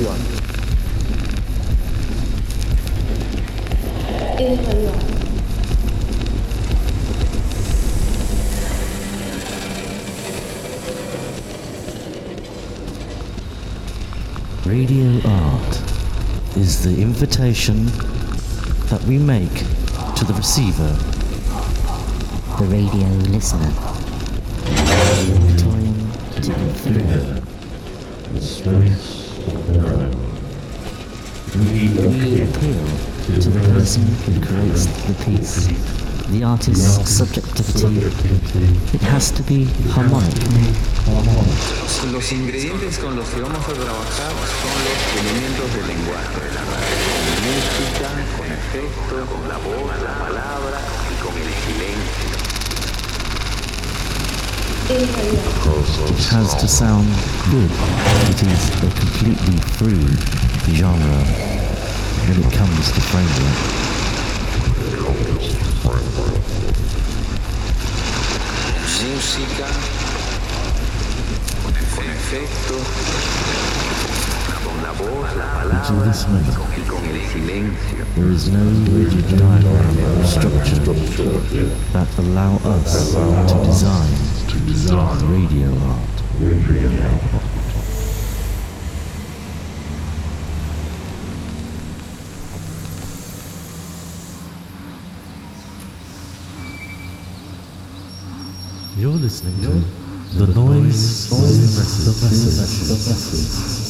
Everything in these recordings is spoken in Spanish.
su construcción. Radio. Radio art is the invitation that we make to the receiver the radio listener. Time to consider the space of their own. It has to be harmonic. Los ingredientes con los que vamos a trabajar son los elementos del lenguaje de la música, con efectos, con la voz, la palabra y con el silencio. It has to sound good. It is a completely free genre when it comes to framework. Música, con efectos, con la voz, la Until this moment, y con el silencio. there is no rigid diagram or structure that allow us to design to design Radio. Radio. You're listening to The Noise Message.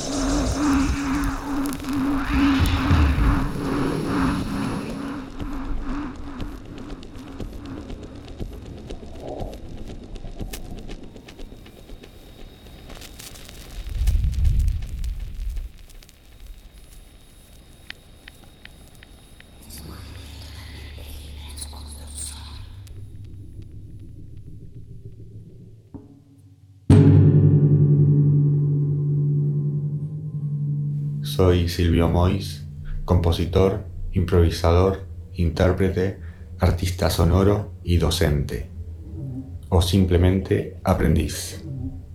Soy Silvio Mois, compositor, improvisador, intérprete, artista sonoro y docente. O simplemente aprendiz.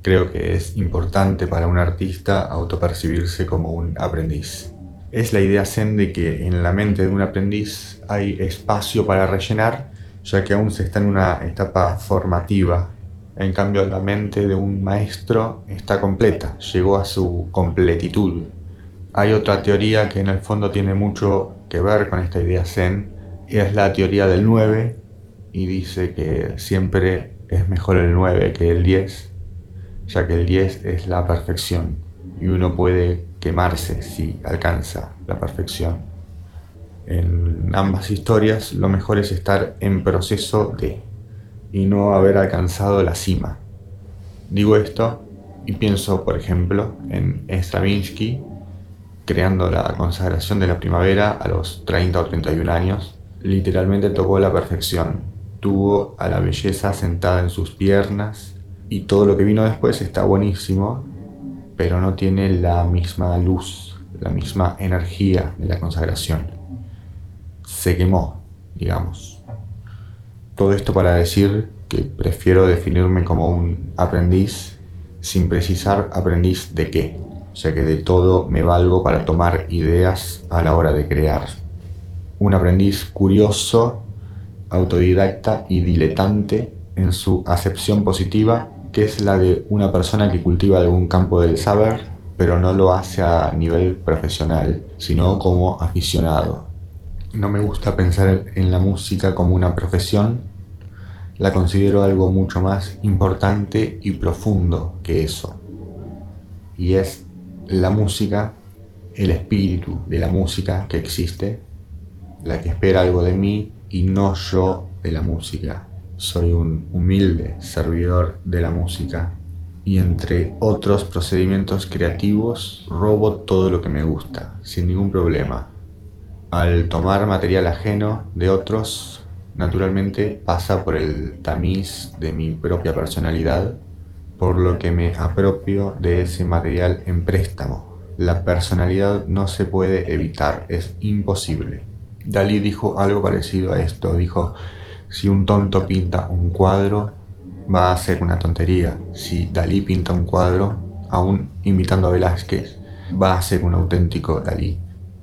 Creo que es importante para un artista autopercibirse como un aprendiz. Es la idea zen de que en la mente de un aprendiz hay espacio para rellenar, ya que aún se está en una etapa formativa. En cambio, la mente de un maestro está completa, llegó a su completitud. Hay otra teoría que en el fondo tiene mucho que ver con esta idea zen, es la teoría del 9, y dice que siempre es mejor el 9 que el 10, ya que el 10 es la perfección, y uno puede quemarse si alcanza la perfección. En ambas historias lo mejor es estar en proceso de, y no haber alcanzado la cima. Digo esto y pienso, por ejemplo, en Stravinsky, creando la consagración de la primavera a los 30 o 31 años, literalmente tocó la perfección. Tuvo a la belleza sentada en sus piernas y todo lo que vino después está buenísimo, pero no tiene la misma luz, la misma energía de la consagración. Se quemó, digamos. Todo esto para decir que prefiero definirme como un aprendiz sin precisar aprendiz de qué ya que de todo me valgo para tomar ideas a la hora de crear. un aprendiz curioso, autodidacta y diletante en su acepción positiva, que es la de una persona que cultiva algún campo del saber, pero no lo hace a nivel profesional, sino como aficionado. No me gusta pensar en la música como una profesión, la considero algo mucho más importante y profundo que eso. Y es la música, el espíritu de la música que existe, la que espera algo de mí y no yo de la música. Soy un humilde servidor de la música y entre otros procedimientos creativos robo todo lo que me gusta, sin ningún problema. Al tomar material ajeno de otros, naturalmente pasa por el tamiz de mi propia personalidad, por lo que me apropio de ese material en préstamo. La personalidad no se puede evitar, es imposible. Dalí dijo algo parecido a esto, dijo, si un tonto pinta un cuadro, va a ser una tontería. Si Dalí pinta un cuadro, aún imitando a Velázquez, va a ser un auténtico Dalí.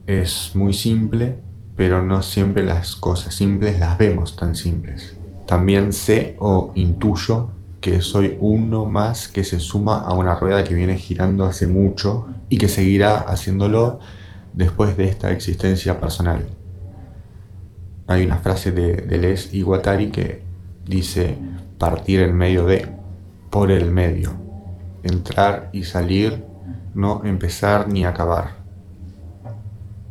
Es muy simple, pero no siempre las cosas simples las vemos tan simples. También sé o intuyo que soy uno más que se suma a una rueda que viene girando hace mucho y que seguirá haciéndolo después de esta existencia personal. Hay una frase de Deleuze y Guattari que dice partir en medio de, por el medio, entrar y salir, no empezar ni acabar.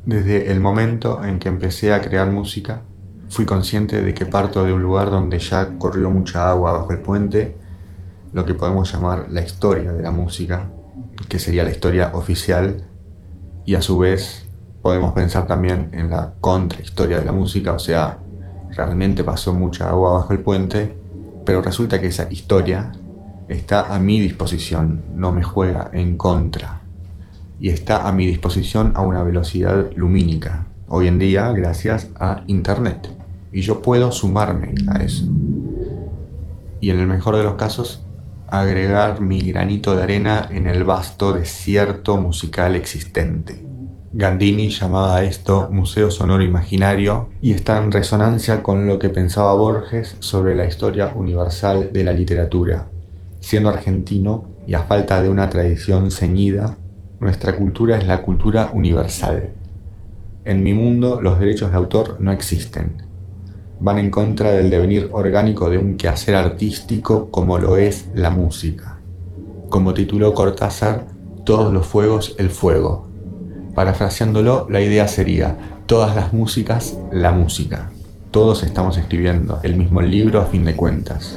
Desde el momento en que empecé a crear música, fui consciente de que parto de un lugar donde ya corrió mucha agua bajo el puente, lo que podemos llamar la historia de la música, que sería la historia oficial, y a su vez podemos pensar también en la contrahistoria de la música, o sea, realmente pasó mucha agua bajo el puente, pero resulta que esa historia está a mi disposición, no me juega en contra y está a mi disposición a una velocidad lumínica, hoy en día gracias a Internet. Y yo puedo sumarme a eso. Y en el mejor de los casos, agregar mi granito de arena en el vasto desierto musical existente. Gandini llamaba a esto Museo Sonoro Imaginario y está en resonancia con lo que pensaba Borges sobre la historia universal de la literatura. Siendo argentino y a falta de una tradición ceñida, nuestra cultura es la cultura universal. En mi mundo los derechos de autor no existen van en contra del devenir orgánico de un quehacer artístico como lo es la música. Como tituló Cortázar, Todos los fuegos, el fuego. Parafraseándolo, la idea sería, todas las músicas, la música. Todos estamos escribiendo el mismo libro a fin de cuentas.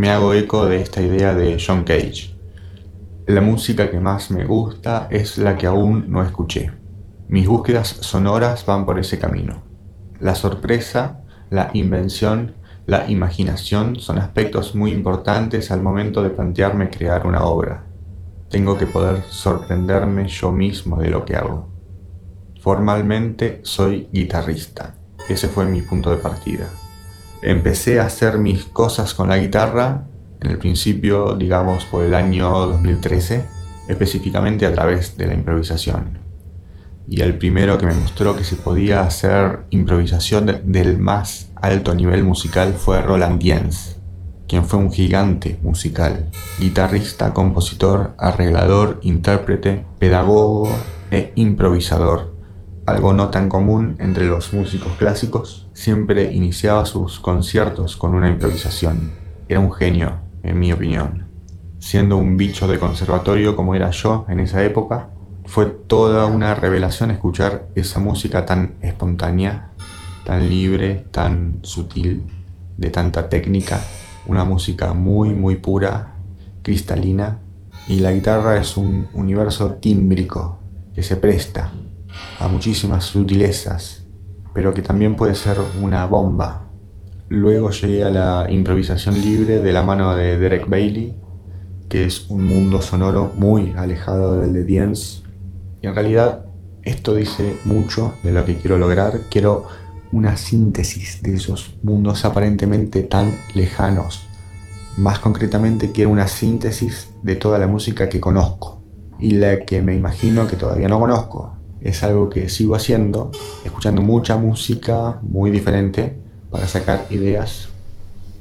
me hago eco de esta idea de John Cage. La música que más me gusta es la que aún no escuché. Mis búsquedas sonoras van por ese camino. La sorpresa, la invención, la imaginación son aspectos muy importantes al momento de plantearme crear una obra. Tengo que poder sorprenderme yo mismo de lo que hago. Formalmente soy guitarrista. Ese fue mi punto de partida. Empecé a hacer mis cosas con la guitarra en el principio, digamos, por el año 2013, específicamente a través de la improvisación. Y el primero que me mostró que se podía hacer improvisación del más alto nivel musical fue Roland Diens, quien fue un gigante musical, guitarrista, compositor, arreglador, intérprete, pedagogo e improvisador algo no tan común entre los músicos clásicos, siempre iniciaba sus conciertos con una improvisación. Era un genio, en mi opinión. Siendo un bicho de conservatorio como era yo en esa época, fue toda una revelación escuchar esa música tan espontánea, tan libre, tan sutil, de tanta técnica, una música muy muy pura, cristalina, y la guitarra es un universo tímbrico que se presta a muchísimas sutilezas, pero que también puede ser una bomba. Luego llegué a la improvisación libre de la mano de Derek Bailey, que es un mundo sonoro muy alejado del de Diens. Y en realidad esto dice mucho de lo que quiero lograr. Quiero una síntesis de esos mundos aparentemente tan lejanos. Más concretamente quiero una síntesis de toda la música que conozco y la que me imagino que todavía no conozco es algo que sigo haciendo, escuchando mucha música muy diferente para sacar ideas,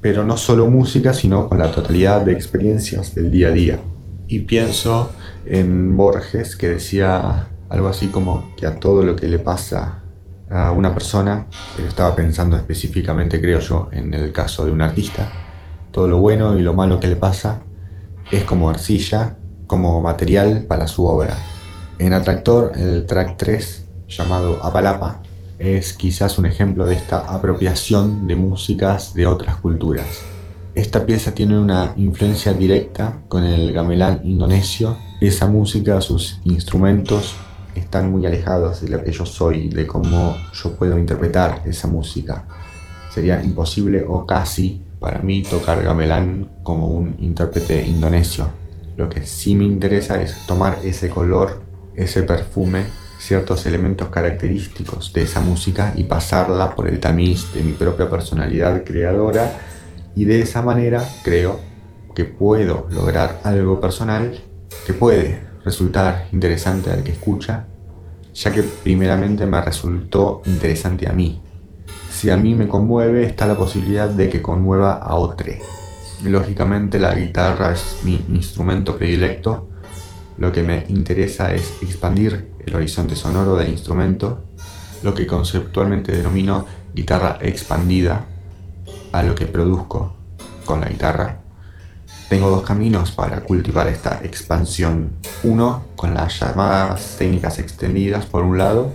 pero no solo música, sino con la totalidad de experiencias del día a día. Y pienso en Borges, que decía algo así como que a todo lo que le pasa a una persona, pero estaba pensando específicamente, creo yo, en el caso de un artista, todo lo bueno y lo malo que le pasa es como arcilla, como material para su obra. En Atractor, el track 3, llamado Apalapa, es quizás un ejemplo de esta apropiación de músicas de otras culturas. Esta pieza tiene una influencia directa con el gamelán indonesio. Esa música, sus instrumentos, están muy alejados de lo que yo soy, de cómo yo puedo interpretar esa música. Sería imposible o casi para mí tocar gamelán como un intérprete indonesio. Lo que sí me interesa es tomar ese color ese perfume, ciertos elementos característicos de esa música y pasarla por el tamiz de mi propia personalidad creadora y de esa manera creo que puedo lograr algo personal que puede resultar interesante al que escucha, ya que primeramente me resultó interesante a mí. Si a mí me conmueve, está la posibilidad de que conmueva a otro. Lógicamente la guitarra es mi instrumento predilecto lo que me interesa es expandir el horizonte sonoro del instrumento, lo que conceptualmente denomino guitarra expandida, a lo que produzco con la guitarra. Tengo dos caminos para cultivar esta expansión. Uno, con las llamadas técnicas extendidas, por un lado,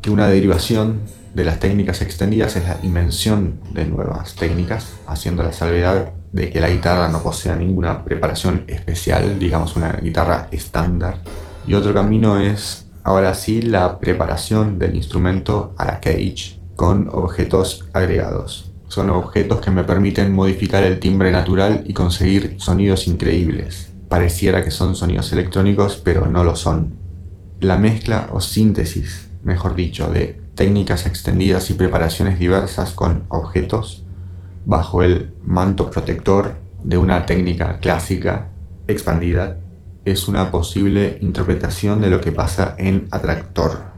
que una derivación de las técnicas extendidas es la invención de nuevas técnicas, haciendo la salvedad de que la guitarra no posea ninguna preparación especial, digamos una guitarra estándar. Y otro camino es, ahora sí, la preparación del instrumento a la cage con objetos agregados. Son objetos que me permiten modificar el timbre natural y conseguir sonidos increíbles. Pareciera que son sonidos electrónicos, pero no lo son. La mezcla o síntesis, mejor dicho, de técnicas extendidas y preparaciones diversas con objetos bajo el manto protector de una técnica clásica expandida es una posible interpretación de lo que pasa en Atractor.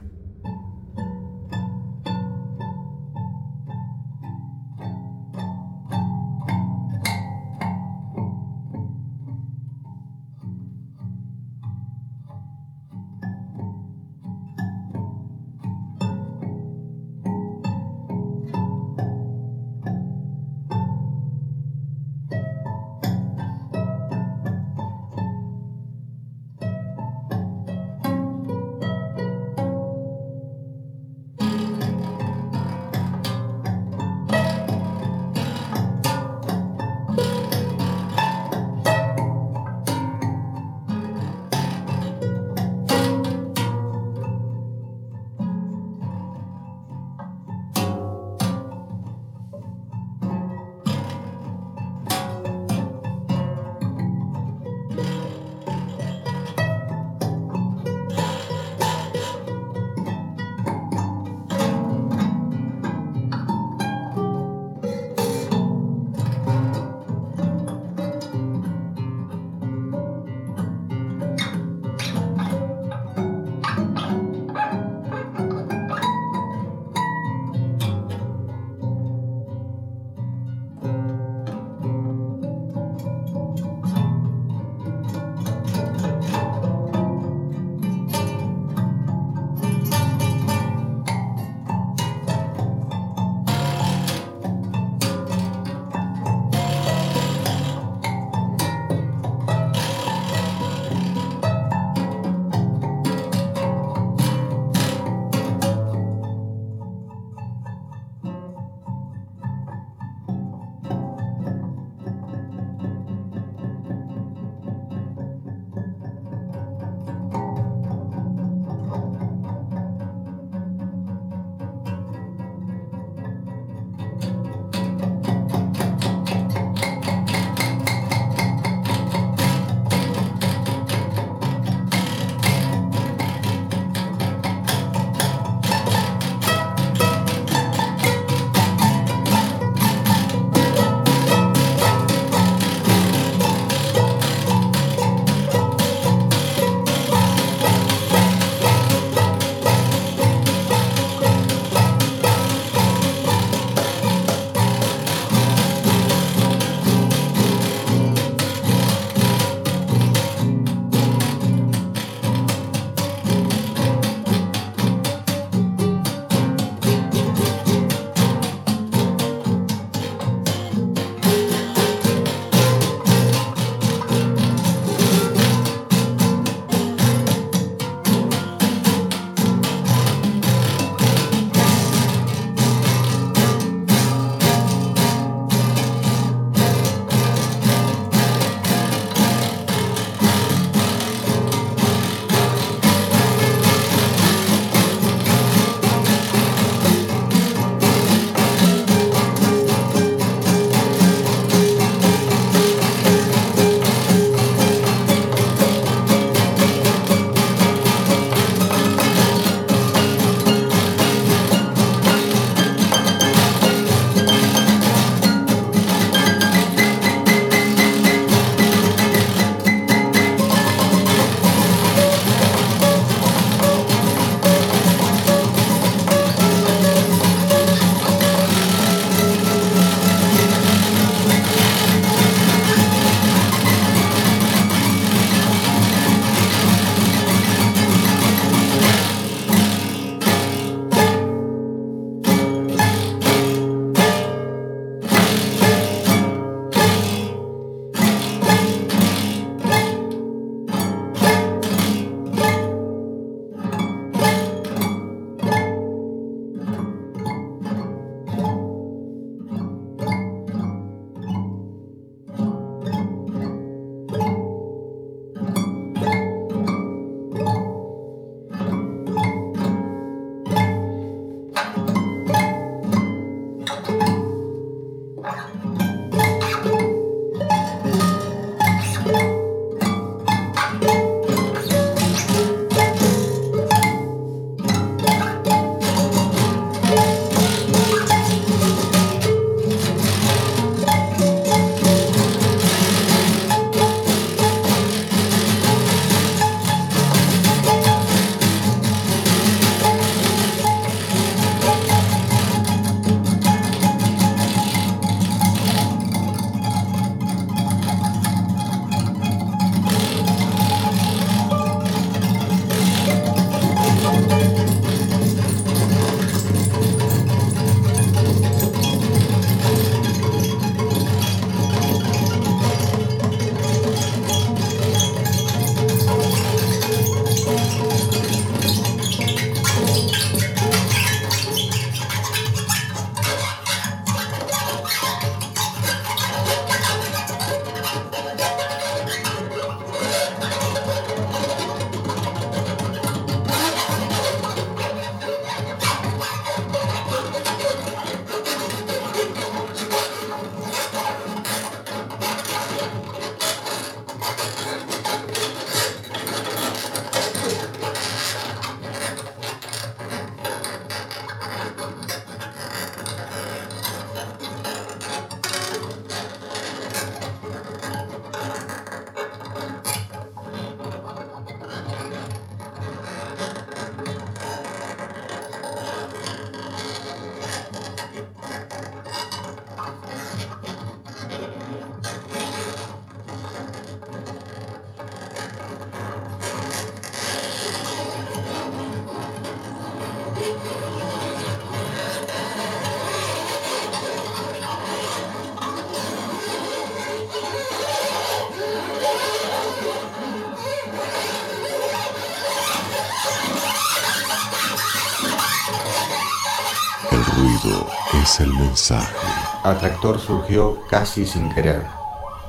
Mensaje. Atractor surgió casi sin querer.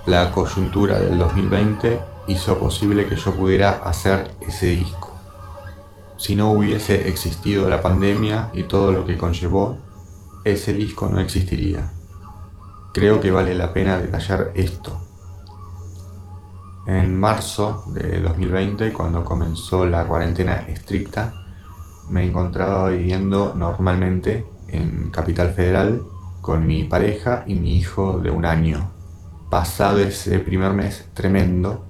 La coyuntura del 2020 hizo posible que yo pudiera hacer ese disco. Si no hubiese existido la pandemia y todo lo que conllevó, ese disco no existiría. Creo que vale la pena detallar esto. En marzo de 2020, cuando comenzó la cuarentena estricta, me encontraba viviendo normalmente en Capital Federal con mi pareja y mi hijo de un año. Pasado ese primer mes tremendo,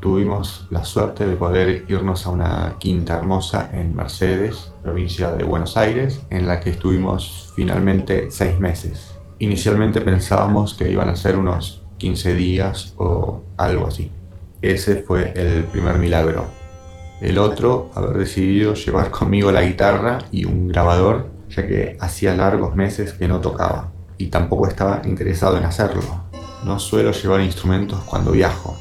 tuvimos la suerte de poder irnos a una quinta hermosa en Mercedes, provincia de Buenos Aires, en la que estuvimos finalmente seis meses. Inicialmente pensábamos que iban a ser unos 15 días o algo así. Ese fue el primer milagro. El otro, haber decidido llevar conmigo la guitarra y un grabador, ya que hacía largos meses que no tocaba y tampoco estaba interesado en hacerlo. No suelo llevar instrumentos cuando viajo.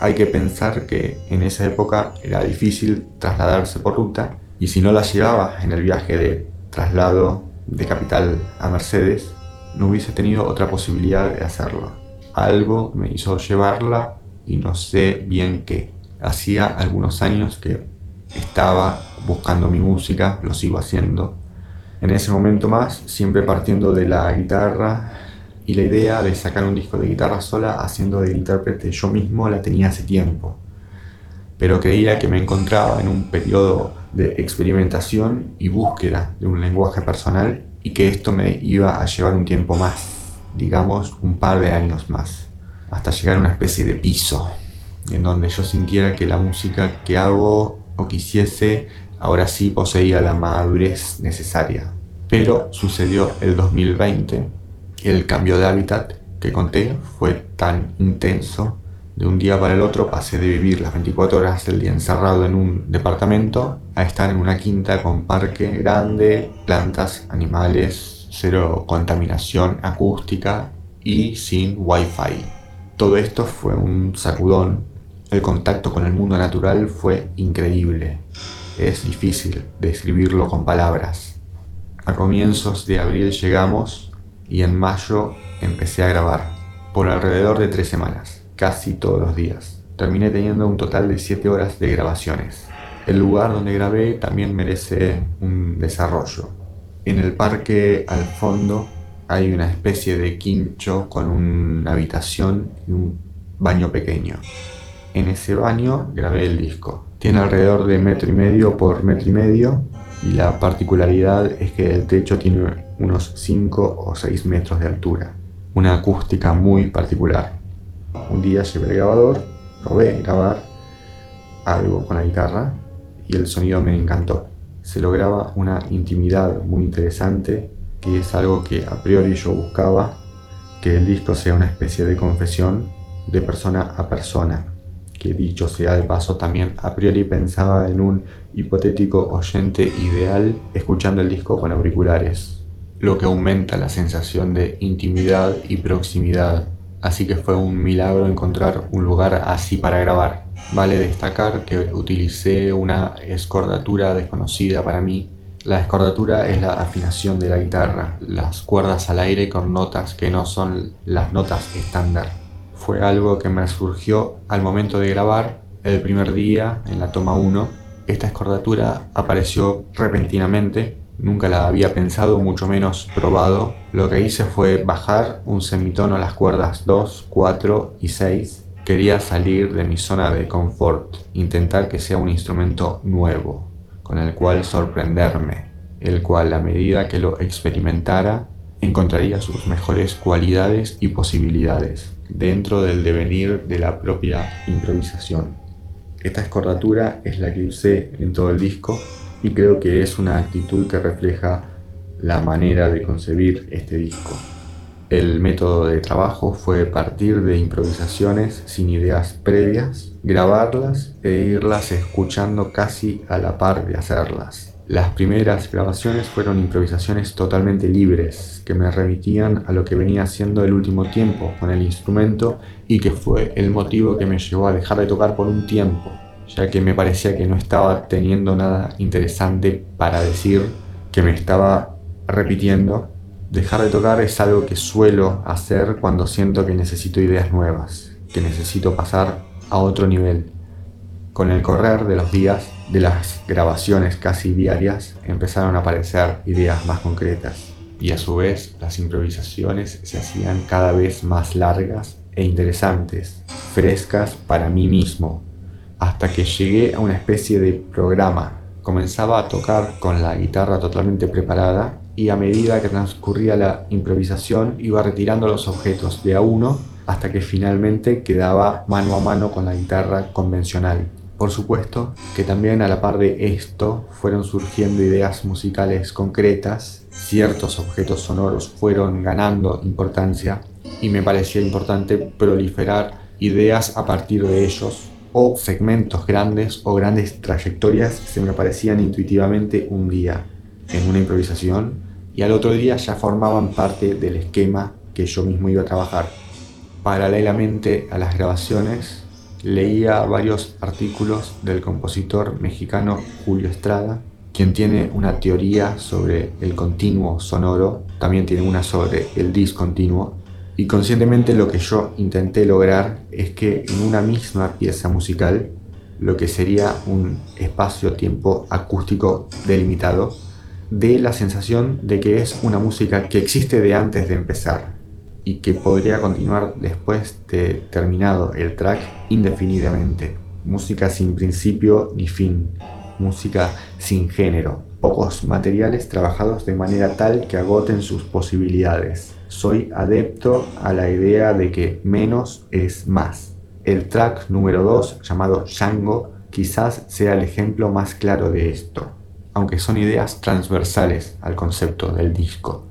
Hay que pensar que en esa época era difícil trasladarse por ruta y si no la llevaba en el viaje de traslado de capital a Mercedes, no hubiese tenido otra posibilidad de hacerlo. Algo me hizo llevarla y no sé bien qué hacía algunos años que estaba buscando mi música, lo sigo haciendo. En ese momento más, siempre partiendo de la guitarra y la idea de sacar un disco de guitarra sola haciendo de intérprete yo mismo la tenía hace tiempo. Pero creía que me encontraba en un periodo de experimentación y búsqueda de un lenguaje personal y que esto me iba a llevar un tiempo más, digamos un par de años más, hasta llegar a una especie de piso en donde yo sintiera que la música que hago o quisiese ahora sí poseía la madurez necesaria. Pero sucedió el 2020 y el cambio de hábitat que conté fue tan intenso. De un día para el otro pasé de vivir las 24 horas del día encerrado en un departamento a estar en una quinta con parque grande, plantas, animales, cero contaminación acústica y sin wifi. Todo esto fue un sacudón el contacto con el mundo natural fue increíble. Es difícil describirlo con palabras. A comienzos de abril llegamos y en mayo empecé a grabar, por alrededor de tres semanas, casi todos los días. Terminé teniendo un total de siete horas de grabaciones. El lugar donde grabé también merece un desarrollo. En el parque al fondo hay una especie de quincho con una habitación y un baño pequeño. En ese baño grabé el disco. Tiene alrededor de metro y medio por metro y medio y la particularidad es que el techo tiene unos 5 o 6 metros de altura. Una acústica muy particular. Un día llevé el grabador, probé grabar algo con la guitarra y el sonido me encantó. Se lograba una intimidad muy interesante que es algo que a priori yo buscaba, que el disco sea una especie de confesión de persona a persona que dicho sea de paso también a priori pensaba en un hipotético oyente ideal escuchando el disco con auriculares, lo que aumenta la sensación de intimidad y proximidad. Así que fue un milagro encontrar un lugar así para grabar. Vale destacar que utilicé una escordatura desconocida para mí. La escordatura es la afinación de la guitarra, las cuerdas al aire con notas que no son las notas estándar fue algo que me surgió al momento de grabar el primer día en la toma 1. Esta escordatura apareció repentinamente, nunca la había pensado, mucho menos probado. Lo que hice fue bajar un semitono a las cuerdas 2, 4 y 6. Quería salir de mi zona de confort, intentar que sea un instrumento nuevo, con el cual sorprenderme, el cual a medida que lo experimentara encontraría sus mejores cualidades y posibilidades dentro del devenir de la propia improvisación. Esta escordatura es la que usé en todo el disco y creo que es una actitud que refleja la manera de concebir este disco. El método de trabajo fue partir de improvisaciones sin ideas previas, grabarlas e irlas escuchando casi a la par de hacerlas. Las primeras grabaciones fueron improvisaciones totalmente libres, que me remitían a lo que venía haciendo el último tiempo con el instrumento y que fue el motivo que me llevó a dejar de tocar por un tiempo, ya que me parecía que no estaba teniendo nada interesante para decir, que me estaba repitiendo Dejar de tocar es algo que suelo hacer cuando siento que necesito ideas nuevas, que necesito pasar a otro nivel. Con el correr de los días, de las grabaciones casi diarias, empezaron a aparecer ideas más concretas y a su vez las improvisaciones se hacían cada vez más largas e interesantes, frescas para mí mismo, hasta que llegué a una especie de programa. Comenzaba a tocar con la guitarra totalmente preparada y a medida que transcurría la improvisación iba retirando los objetos de a uno hasta que finalmente quedaba mano a mano con la guitarra convencional. Por supuesto que también a la par de esto fueron surgiendo ideas musicales concretas, ciertos objetos sonoros fueron ganando importancia y me parecía importante proliferar ideas a partir de ellos o segmentos grandes o grandes trayectorias se me aparecían intuitivamente un día en una improvisación y al otro día ya formaban parte del esquema que yo mismo iba a trabajar. Paralelamente a las grabaciones leía varios artículos del compositor mexicano Julio Estrada, quien tiene una teoría sobre el continuo sonoro, también tiene una sobre el discontinuo, y conscientemente lo que yo intenté lograr es que en una misma pieza musical, lo que sería un espacio-tiempo acústico delimitado, dé la sensación de que es una música que existe de antes de empezar y que podría continuar después de terminado el track indefinidamente. Música sin principio ni fin, música sin género, pocos materiales trabajados de manera tal que agoten sus posibilidades. Soy adepto a la idea de que menos es más. El track número 2, llamado Django, quizás sea el ejemplo más claro de esto, aunque son ideas transversales al concepto del disco.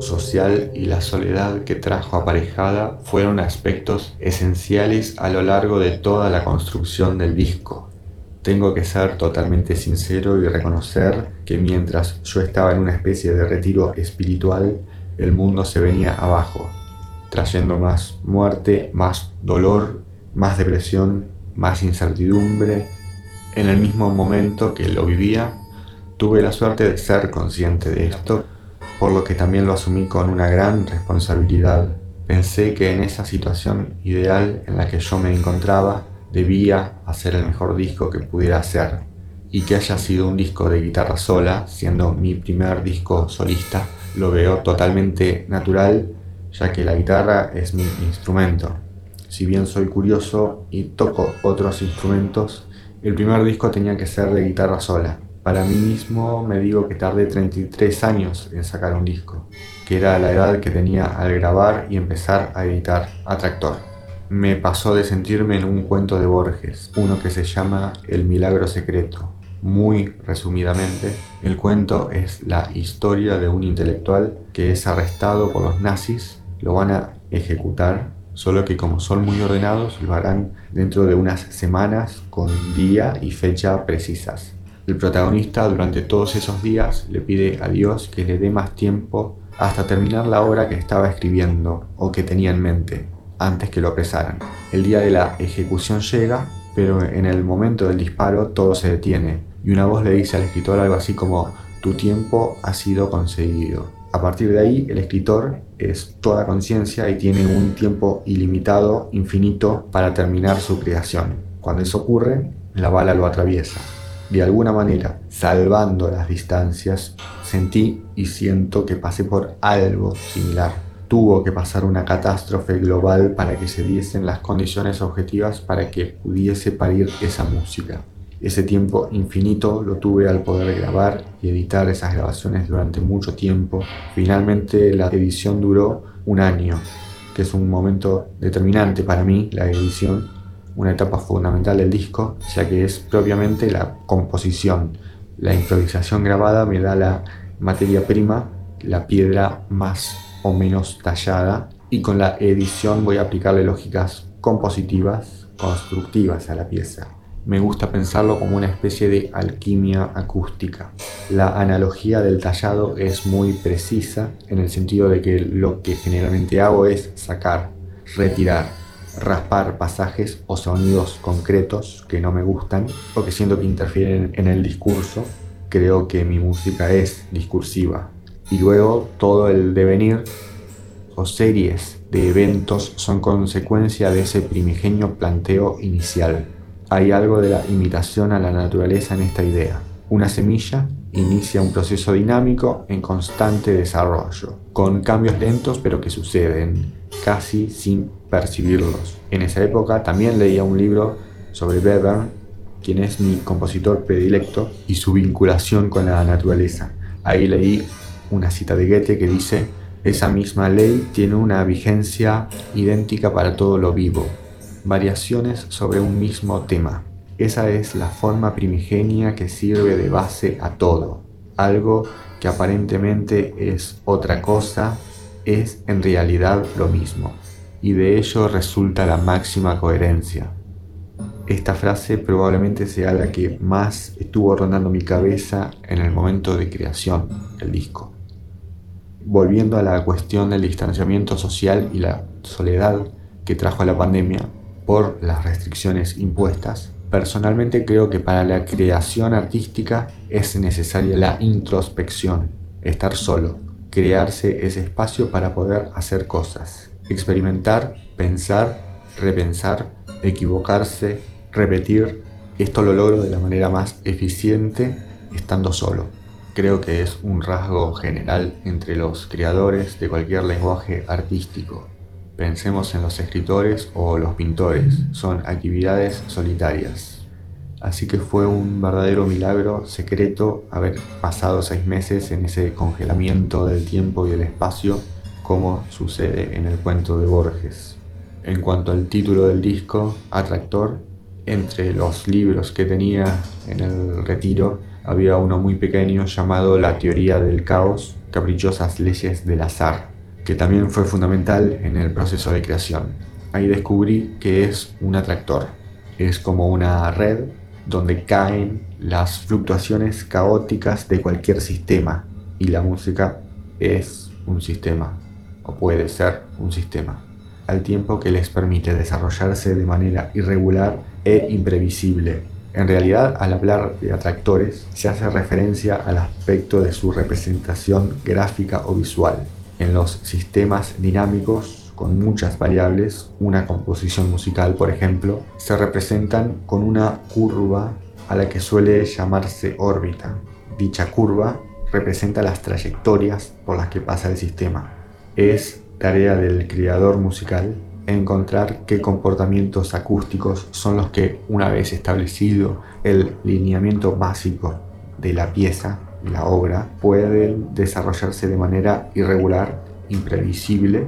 Social y la soledad que trajo aparejada fueron aspectos esenciales a lo largo de toda la construcción del disco. Tengo que ser totalmente sincero y reconocer que mientras yo estaba en una especie de retiro espiritual, el mundo se venía abajo, trayendo más muerte, más dolor, más depresión, más incertidumbre. En el mismo momento que lo vivía, tuve la suerte de ser consciente de esto, por lo que también lo asumí con una gran responsabilidad. Pensé que en esa situación ideal en la que yo me encontraba, debía hacer el mejor disco que pudiera hacer y que haya sido un disco de guitarra sola, siendo mi primer disco solista, lo veo totalmente natural, ya que la guitarra es mi instrumento. Si bien soy curioso y toco otros instrumentos, el primer disco tenía que ser de guitarra sola. Para mí mismo me digo que tardé 33 años en sacar un disco, que era la edad que tenía al grabar y empezar a editar a Tractor me pasó de sentirme en un cuento de Borges, uno que se llama El Milagro Secreto. Muy resumidamente, el cuento es la historia de un intelectual que es arrestado por los nazis, lo van a ejecutar, solo que como son muy ordenados, lo harán dentro de unas semanas con día y fecha precisas. El protagonista durante todos esos días le pide a Dios que le dé más tiempo hasta terminar la obra que estaba escribiendo o que tenía en mente antes que lo apresaran. El día de la ejecución llega, pero en el momento del disparo todo se detiene y una voz le dice al escritor algo así como tu tiempo ha sido concedido. A partir de ahí, el escritor es toda conciencia y tiene un tiempo ilimitado, infinito, para terminar su creación. Cuando eso ocurre, la bala lo atraviesa. De alguna manera, salvando las distancias, sentí y siento que pasé por algo similar tuvo que pasar una catástrofe global para que se diesen las condiciones objetivas para que pudiese parir esa música. Ese tiempo infinito lo tuve al poder grabar y editar esas grabaciones durante mucho tiempo. Finalmente la edición duró un año, que es un momento determinante para mí, la edición, una etapa fundamental del disco, ya que es propiamente la composición. La improvisación grabada me da la materia prima, la piedra más o menos tallada y con la edición voy a aplicarle lógicas compositivas, constructivas a la pieza. Me gusta pensarlo como una especie de alquimia acústica. La analogía del tallado es muy precisa en el sentido de que lo que generalmente hago es sacar, retirar, raspar pasajes o sonidos concretos que no me gustan o que siento que interfieren en el discurso. Creo que mi música es discursiva, y luego todo el devenir o series de eventos son consecuencia de ese primigenio planteo inicial. Hay algo de la imitación a la naturaleza en esta idea. Una semilla inicia un proceso dinámico en constante desarrollo, con cambios lentos pero que suceden casi sin percibirlos. En esa época también leía un libro sobre Webern, quien es mi compositor predilecto, y su vinculación con la naturaleza. Ahí leí una cita de Goethe que dice, esa misma ley tiene una vigencia idéntica para todo lo vivo, variaciones sobre un mismo tema. Esa es la forma primigenia que sirve de base a todo. Algo que aparentemente es otra cosa, es en realidad lo mismo, y de ello resulta la máxima coherencia. Esta frase probablemente sea la que más estuvo rondando mi cabeza en el momento de creación del disco volviendo a la cuestión del distanciamiento social y la soledad que trajo la pandemia por las restricciones impuestas, personalmente creo que para la creación artística es necesaria la introspección, estar solo, crearse ese espacio para poder hacer cosas, experimentar, pensar, repensar, equivocarse, repetir. Esto lo logro de la manera más eficiente estando solo creo que es un rasgo general entre los creadores de cualquier lenguaje artístico. Pensemos en los escritores o los pintores, son actividades solitarias. Así que fue un verdadero milagro secreto haber pasado seis meses en ese congelamiento del tiempo y el espacio como sucede en el cuento de Borges. En cuanto al título del disco, Atractor, entre los libros que tenía en el retiro, había uno muy pequeño llamado La teoría del caos, caprichosas leyes del azar, que también fue fundamental en el proceso de creación. Ahí descubrí que es un atractor. Es como una red donde caen las fluctuaciones caóticas de cualquier sistema y la música es un sistema o puede ser un sistema al tiempo que les permite desarrollarse de manera irregular e imprevisible. En realidad, al hablar de atractores, se hace referencia al aspecto de su representación gráfica o visual. En los sistemas dinámicos, con muchas variables, una composición musical, por ejemplo, se representan con una curva a la que suele llamarse órbita. Dicha curva representa las trayectorias por las que pasa el sistema. Es tarea del creador musical encontrar qué comportamientos acústicos son los que, una vez establecido el lineamiento básico de la pieza, la obra, pueden desarrollarse de manera irregular, imprevisible.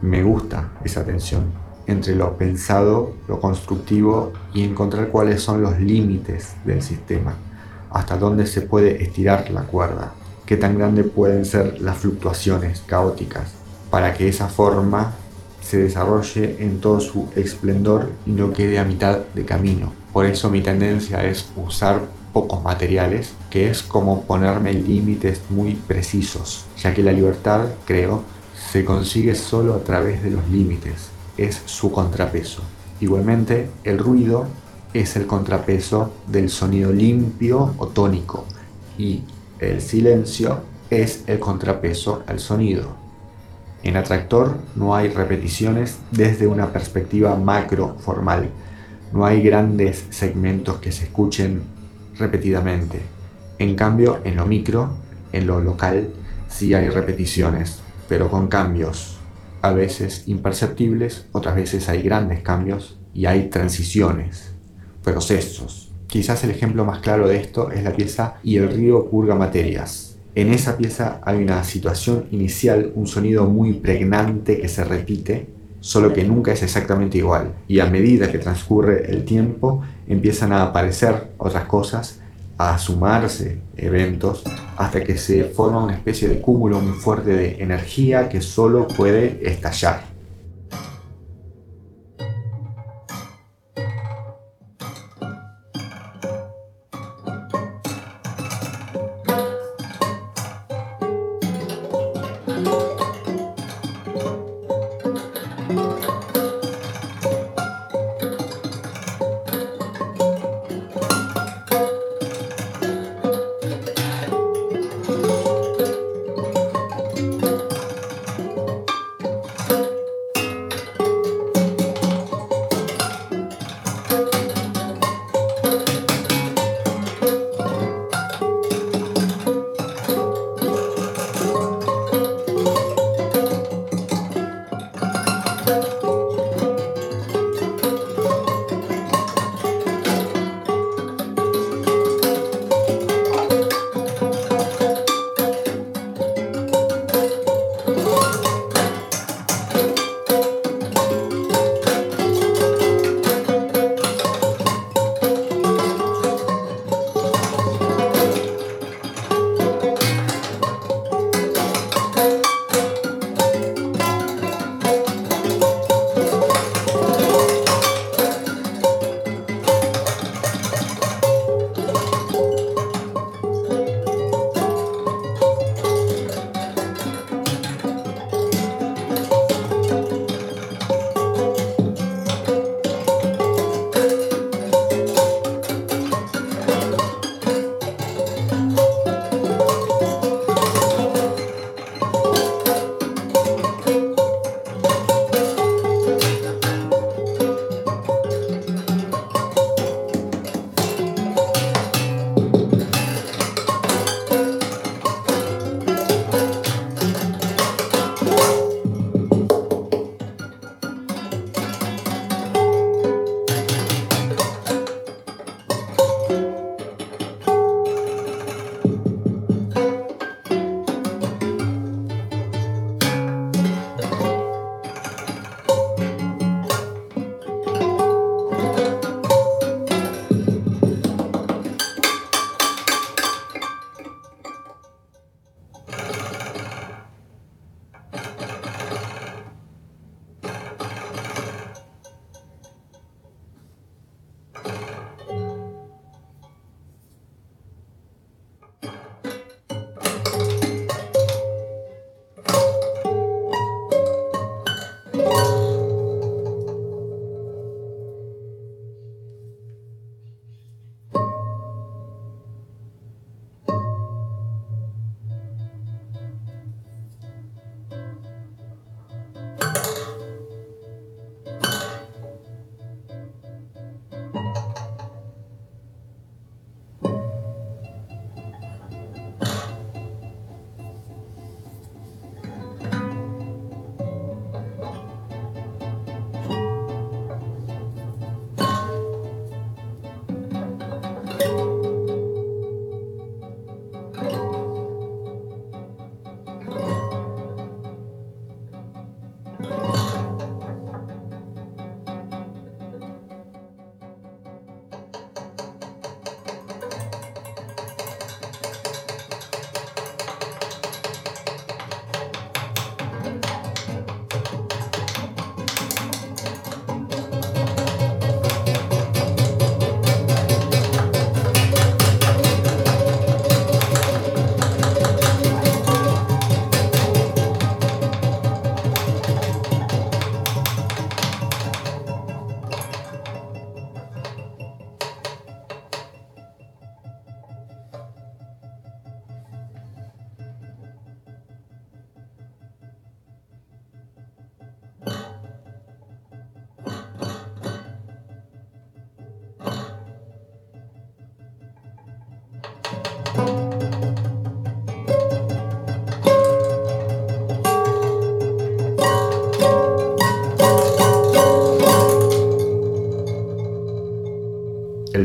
Me gusta esa tensión entre lo pensado, lo constructivo y encontrar cuáles son los límites del sistema, hasta dónde se puede estirar la cuerda, qué tan grandes pueden ser las fluctuaciones caóticas para que esa forma se desarrolle en todo su esplendor y no quede a mitad de camino. Por eso mi tendencia es usar pocos materiales, que es como ponerme límites muy precisos, ya que la libertad, creo, se consigue solo a través de los límites, es su contrapeso. Igualmente, el ruido es el contrapeso del sonido limpio o tónico y el silencio es el contrapeso al sonido. En Atractor no hay repeticiones desde una perspectiva macro formal. No hay grandes segmentos que se escuchen repetidamente. En cambio, en lo micro, en lo local, sí hay repeticiones, pero con cambios, a veces imperceptibles, otras veces hay grandes cambios y hay transiciones, procesos. Quizás el ejemplo más claro de esto es la pieza Y el río purga materias, en esa pieza hay una situación inicial, un sonido muy pregnante que se repite, solo que nunca es exactamente igual. Y a medida que transcurre el tiempo, empiezan a aparecer otras cosas, a sumarse eventos, hasta que se forma una especie de cúmulo muy fuerte de energía que solo puede estallar.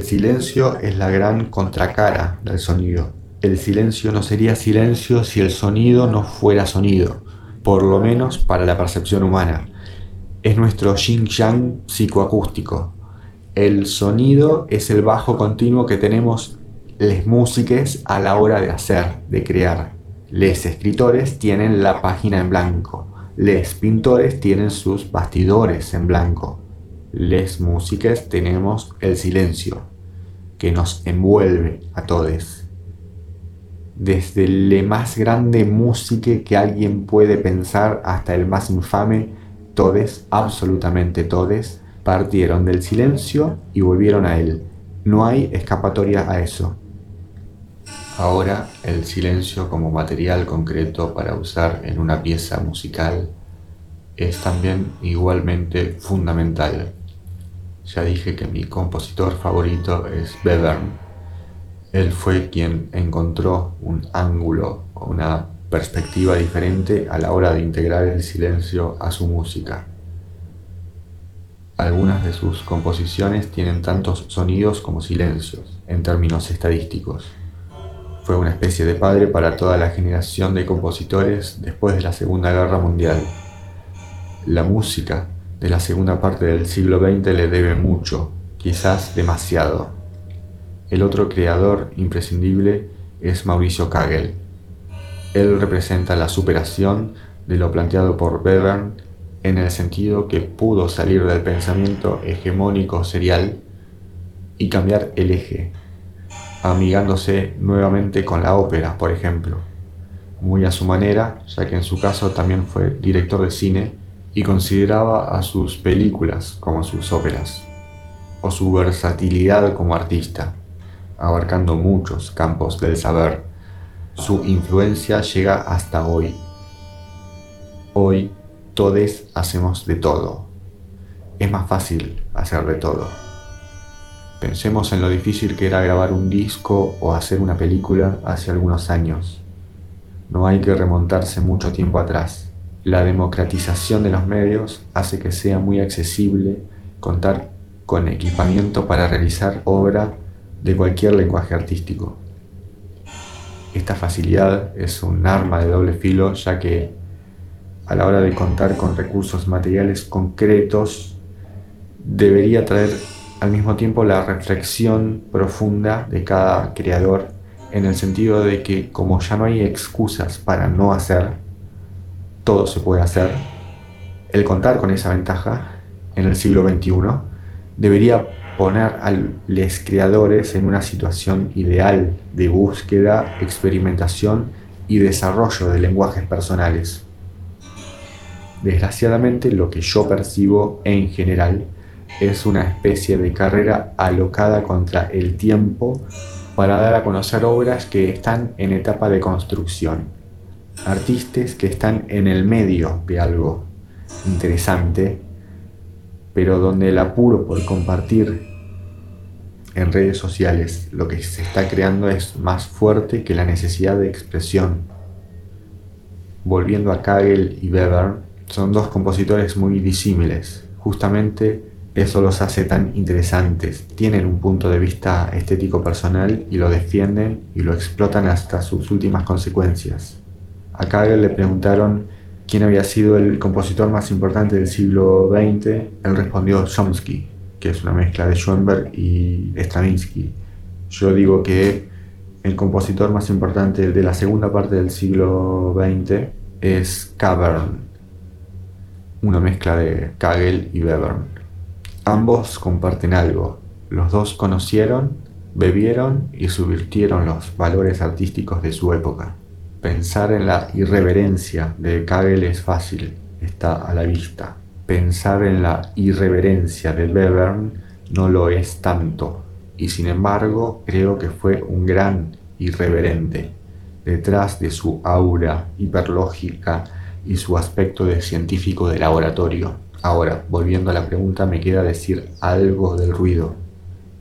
Silencio es la gran contracara del sonido. El silencio no sería silencio si el sonido no fuera sonido, por lo menos para la percepción humana. Es nuestro yin-yang psicoacústico. El sonido es el bajo continuo que tenemos les músiques a la hora de hacer, de crear. Les escritores tienen la página en blanco. Les pintores tienen sus bastidores en blanco les músicas tenemos el silencio que nos envuelve a todos. Desde la más grande música que alguien puede pensar hasta el más infame, todos, absolutamente todos, partieron del silencio y volvieron a él. No hay escapatoria a eso. Ahora el silencio como material concreto para usar en una pieza musical es también igualmente fundamental. Ya dije que mi compositor favorito es Bevern. Él fue quien encontró un ángulo o una perspectiva diferente a la hora de integrar el silencio a su música. Algunas de sus composiciones tienen tantos sonidos como silencios, en términos estadísticos. Fue una especie de padre para toda la generación de compositores después de la Segunda Guerra Mundial. La música de la segunda parte del siglo XX le debe mucho, quizás demasiado. El otro creador imprescindible es Mauricio Kagel. Él representa la superación de lo planteado por Bevern en el sentido que pudo salir del pensamiento hegemónico serial y cambiar el eje, amigándose nuevamente con la ópera, por ejemplo, muy a su manera, ya que en su caso también fue director de cine y consideraba a sus películas como sus óperas, o su versatilidad como artista, abarcando muchos campos del saber. Su influencia llega hasta hoy. Hoy todos hacemos de todo. Es más fácil hacer de todo. Pensemos en lo difícil que era grabar un disco o hacer una película hace algunos años. No hay que remontarse mucho tiempo atrás la democratización de los medios hace que sea muy accesible contar con equipamiento para realizar obra de cualquier lenguaje artístico. Esta facilidad es un arma de doble filo ya que a la hora de contar con recursos materiales concretos debería traer al mismo tiempo la reflexión profunda de cada creador en el sentido de que como ya no hay excusas para no hacer, todo se puede hacer, el contar con esa ventaja en el siglo XXI debería poner a los creadores en una situación ideal de búsqueda, experimentación y desarrollo de lenguajes personales. Desgraciadamente lo que yo percibo en general es una especie de carrera alocada contra el tiempo para dar a conocer obras que están en etapa de construcción artistas que están en el medio de algo interesante, pero donde el apuro por compartir en redes sociales lo que se está creando es más fuerte que la necesidad de expresión. Volviendo a Kagel y Weber, son dos compositores muy disímiles. Justamente eso los hace tan interesantes. Tienen un punto de vista estético personal y lo defienden y lo explotan hasta sus últimas consecuencias. A Kagel le preguntaron quién había sido el compositor más importante del siglo XX. Él respondió Chomsky, que es una mezcla de Schoenberg y Stravinsky. Yo digo que el compositor más importante de la segunda parte del siglo XX es Cavern, una mezcla de Kagel y Webern. Ambos comparten algo. Los dos conocieron, bebieron y subvirtieron los valores artísticos de su época. Pensar en la irreverencia de Kagel es fácil, está a la vista. Pensar en la irreverencia de Bevern no lo es tanto, y sin embargo creo que fue un gran irreverente. Detrás de su aura hiperlógica y su aspecto de científico de laboratorio. Ahora, volviendo a la pregunta, me queda decir algo del ruido.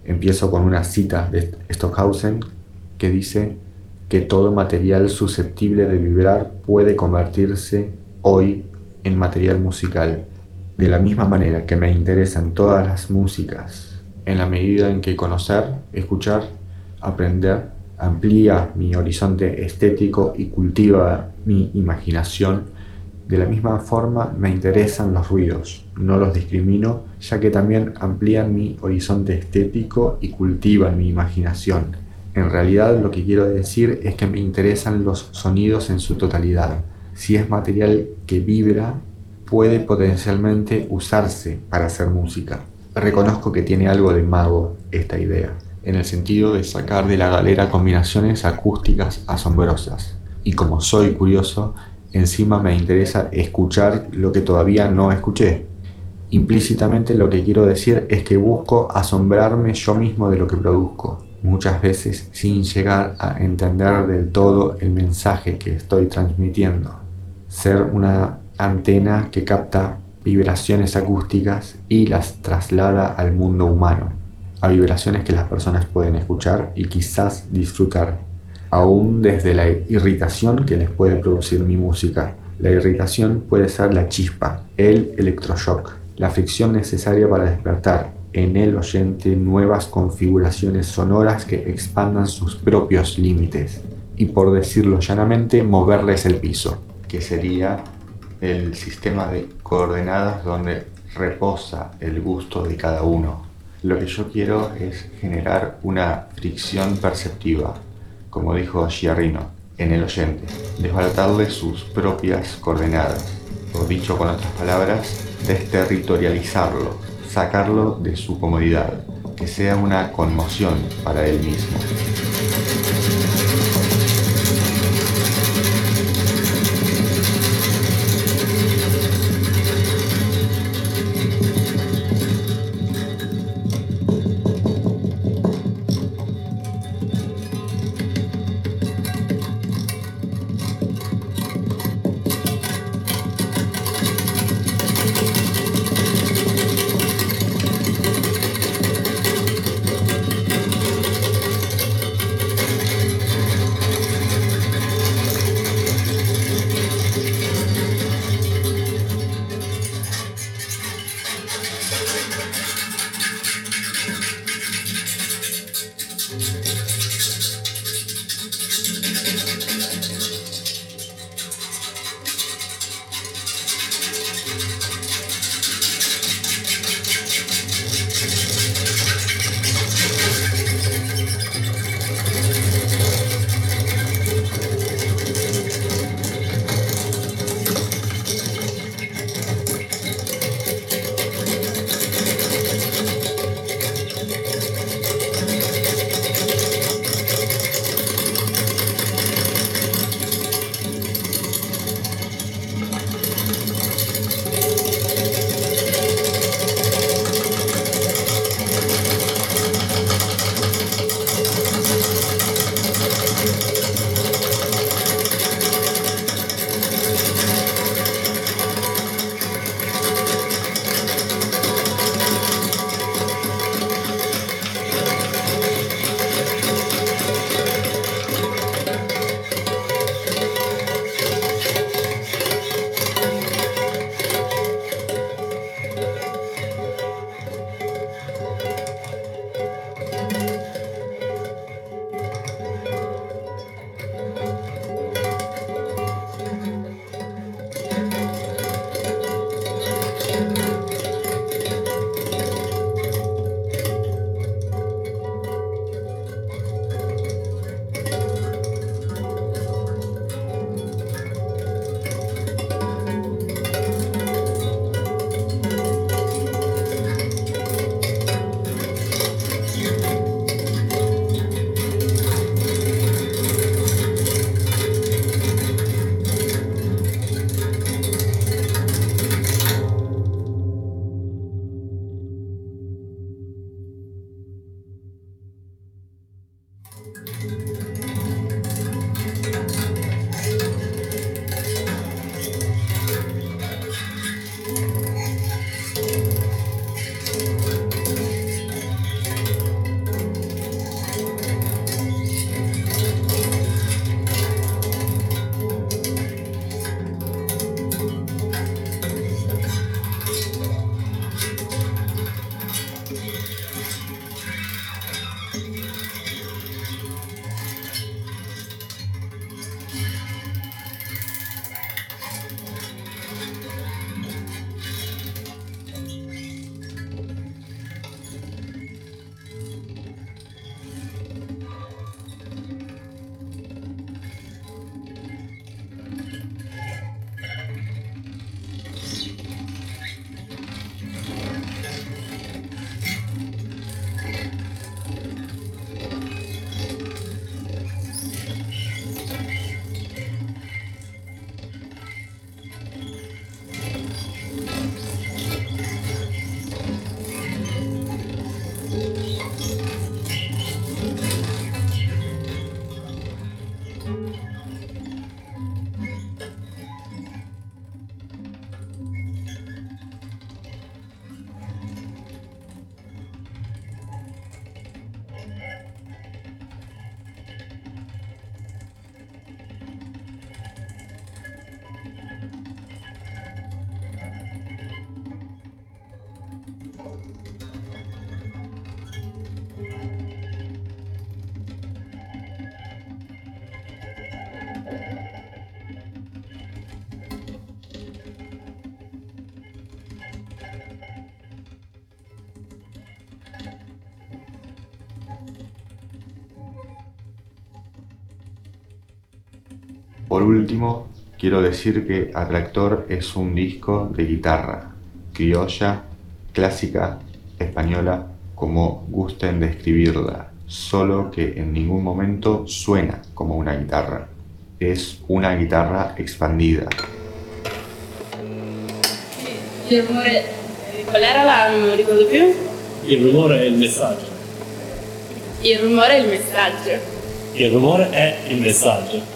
Empiezo con una cita de Stockhausen que dice que todo material susceptible de vibrar puede convertirse hoy en material musical. De la misma manera que me interesan todas las músicas en la medida en que conocer, escuchar, aprender amplía mi horizonte estético y cultiva mi imaginación, de la misma forma me interesan los ruidos, no los discrimino, ya que también amplían mi horizonte estético y cultivan mi imaginación. En realidad lo que quiero decir es que me interesan los sonidos en su totalidad. Si es material que vibra, puede potencialmente usarse para hacer música. Reconozco que tiene algo de mago esta idea en el sentido de sacar de la galera combinaciones acústicas asombrosas. Y como soy curioso, encima me interesa escuchar lo que todavía no escuché. Implícitamente lo que quiero decir es que busco asombrarme yo mismo de lo que produzco, muchas veces sin llegar a entender del todo el mensaje que estoy transmitiendo. Ser una antena que capta vibraciones acústicas y las traslada al mundo humano a vibraciones que las personas pueden escuchar y quizás disfrutar, aún desde la irritación que les puede producir mi música. La irritación puede ser la chispa, el electroshock, la fricción necesaria para despertar en el oyente nuevas configuraciones sonoras que expandan sus propios límites y por decirlo llanamente moverles el piso, que sería el sistema de coordenadas donde reposa el gusto de cada uno. Lo que yo quiero es generar una fricción perceptiva, como dijo Giarrino, en el oyente, desbaratarle sus propias coordenadas, o dicho con otras palabras, desterritorializarlo, sacarlo de su comodidad, que sea una conmoción para él mismo. Por último, quiero decir que Atractor es un disco de guitarra, criolla, clásica, española, como gusten describirla, solo que en ningún momento suena como una guitarra. Es una guitarra expandida. Il rumore. Qual era la. non ricordo più? Il rumore è il messaggio. Il rumore e il messaggio. Il rumore è il messaggio.